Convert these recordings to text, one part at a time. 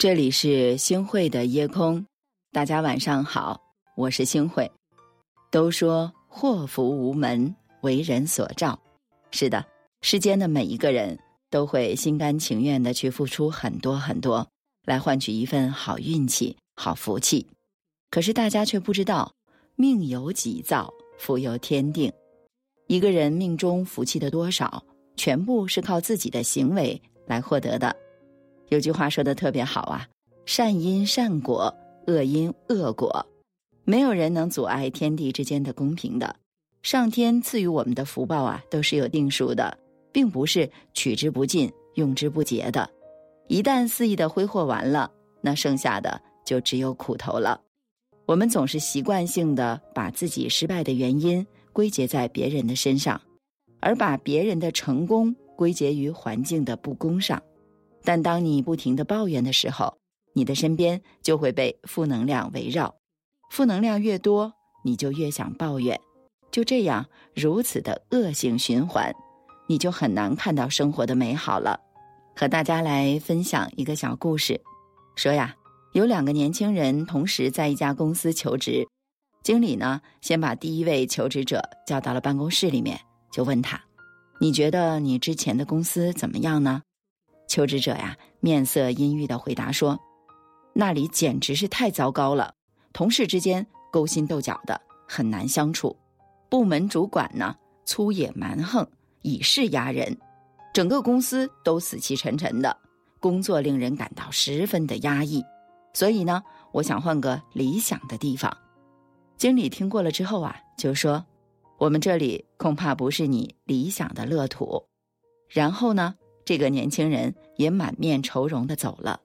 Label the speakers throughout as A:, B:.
A: 这里是星汇的夜空，大家晚上好，我是星汇。都说祸福无门，为人所造。是的，世间的每一个人都会心甘情愿的去付出很多很多，来换取一份好运气、好福气。可是大家却不知道，命由己造，福由天定。一个人命中福气的多少，全部是靠自己的行为来获得的。有句话说的特别好啊，善因善果，恶因恶果，没有人能阻碍天地之间的公平的。上天赐予我们的福报啊，都是有定数的，并不是取之不尽、用之不竭的。一旦肆意的挥霍完了，那剩下的就只有苦头了。我们总是习惯性的把自己失败的原因归结在别人的身上，而把别人的成功归结于环境的不公上。但当你不停的抱怨的时候，你的身边就会被负能量围绕，负能量越多，你就越想抱怨，就这样如此的恶性循环，你就很难看到生活的美好了。和大家来分享一个小故事，说呀，有两个年轻人同时在一家公司求职，经理呢先把第一位求职者叫到了办公室里面，就问他：“你觉得你之前的公司怎么样呢？”求职者呀，面色阴郁的回答说：“那里简直是太糟糕了，同事之间勾心斗角的，很难相处；部门主管呢，粗野蛮横，以势压人，整个公司都死气沉沉的，工作令人感到十分的压抑。所以呢，我想换个理想的地方。”经理听过了之后啊，就说：“我们这里恐怕不是你理想的乐土。”然后呢？这个年轻人也满面愁容的走了。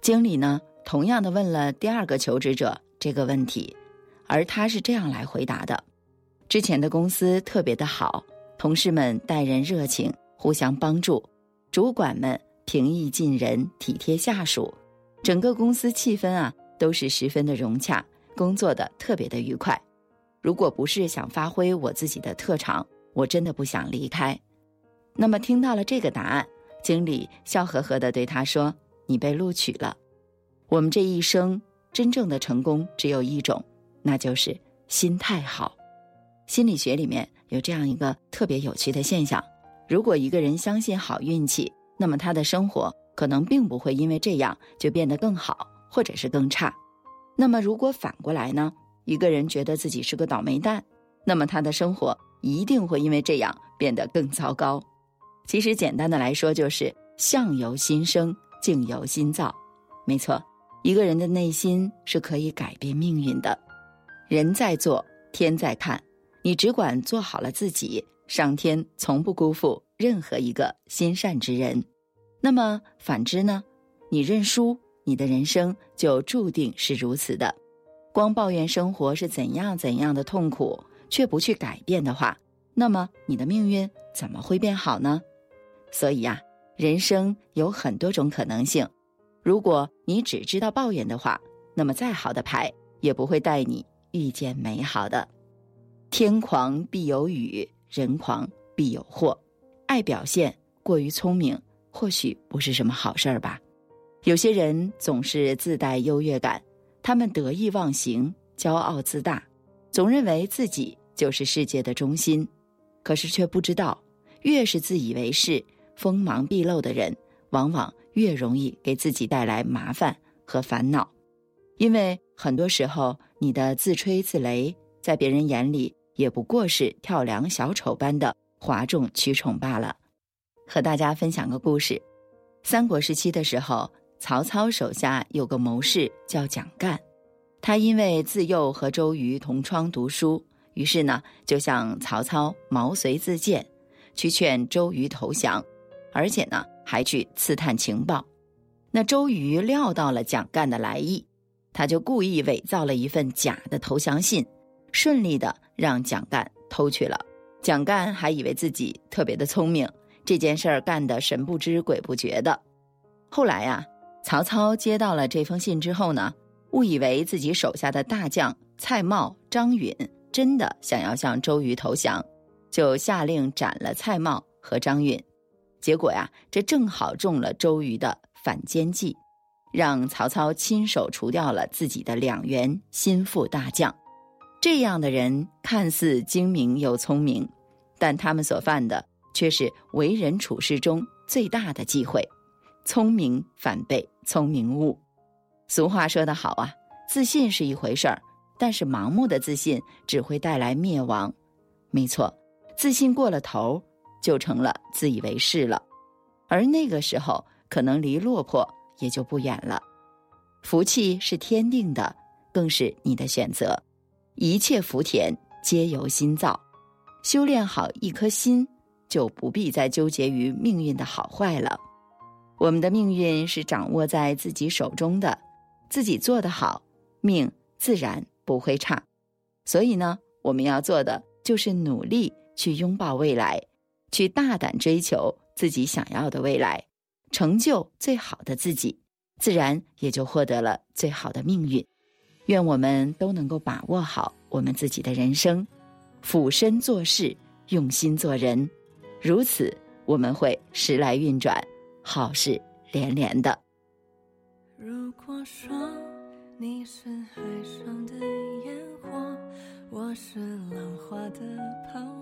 A: 经理呢，同样的问了第二个求职者这个问题，而他是这样来回答的：之前的公司特别的好，同事们待人热情，互相帮助，主管们平易近人，体贴下属，整个公司气氛啊都是十分的融洽，工作的特别的愉快。如果不是想发挥我自己的特长，我真的不想离开。那么听到了这个答案，经理笑呵呵的对他说：“你被录取了。我们这一生真正的成功只有一种，那就是心态好。心理学里面有这样一个特别有趣的现象：如果一个人相信好运气，那么他的生活可能并不会因为这样就变得更好，或者是更差。那么如果反过来呢？一个人觉得自己是个倒霉蛋，那么他的生活一定会因为这样变得更糟糕。”其实简单的来说，就是相由心生，境由心造。没错，一个人的内心是可以改变命运的。人在做，天在看。你只管做好了自己，上天从不辜负任何一个心善之人。那么反之呢？你认输，你的人生就注定是如此的。光抱怨生活是怎样怎样的痛苦，却不去改变的话，那么你的命运怎么会变好呢？所以呀，人生有很多种可能性。如果你只知道抱怨的话，那么再好的牌也不会带你遇见美好的。天狂必有雨，人狂必有祸。爱表现、过于聪明，或许不是什么好事儿吧。有些人总是自带优越感，他们得意忘形、骄傲自大，总认为自己就是世界的中心，可是却不知道，越是自以为是。锋芒毕露的人，往往越容易给自己带来麻烦和烦恼，因为很多时候你的自吹自擂，在别人眼里也不过是跳梁小丑般的哗众取宠罢了。和大家分享个故事：三国时期的时候，曹操手下有个谋士叫蒋干，他因为自幼和周瑜同窗读书，于是呢就向曹操毛遂自荐，去劝周瑜投降。而且呢，还去刺探情报。那周瑜料到了蒋干的来意，他就故意伪造了一份假的投降信，顺利的让蒋干偷去了。蒋干还以为自己特别的聪明，这件事儿干得神不知鬼不觉的。后来呀，曹操接到了这封信之后呢，误以为自己手下的大将蔡瑁、张允真的想要向周瑜投降，就下令斩了蔡瑁和张允。结果呀，这正好中了周瑜的反间计，让曹操亲手除掉了自己的两员心腹大将。这样的人看似精明又聪明，但他们所犯的却是为人处事中最大的忌讳：聪明反被聪明误。俗话说得好啊，自信是一回事儿，但是盲目的自信只会带来灭亡。没错，自信过了头，就成了自以为是了，而那个时候可能离落魄也就不远了。福气是天定的，更是你的选择。一切福田皆由心造，修炼好一颗心，就不必再纠结于命运的好坏了。我们的命运是掌握在自己手中的，自己做得好，命自然不会差。所以呢，我们要做的就是努力去拥抱未来，去大胆追求自己想要的未来，成就最好的自己，自然也就获得了最好的命运。愿我们都能够把握好我们自己的人生，俯身做事，用心做人，如此我们会时来运转，好事连连的。
B: 如果说你是海上的烟火，我是浪花的泡沫，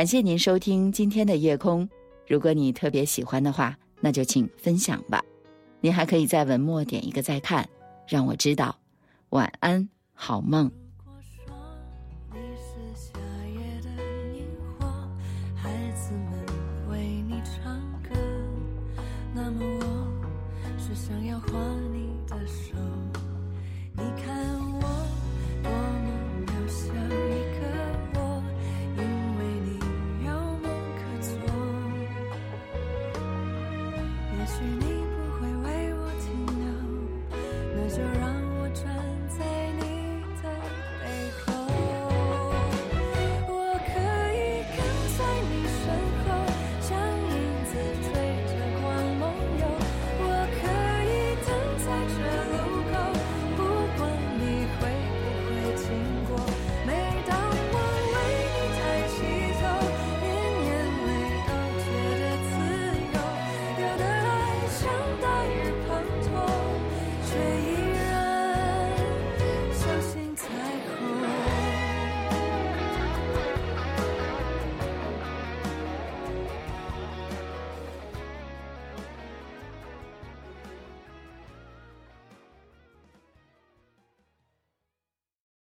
A: 感谢您收听今天的夜空。如果你特别喜欢的话那就请分享吧。您还可以在文末点一个再看让我知道。晚安好梦。
B: 如果说你是夏夜的萤火孩子们为你唱歌那么我是想要画你的手。